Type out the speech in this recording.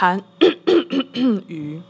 韩 语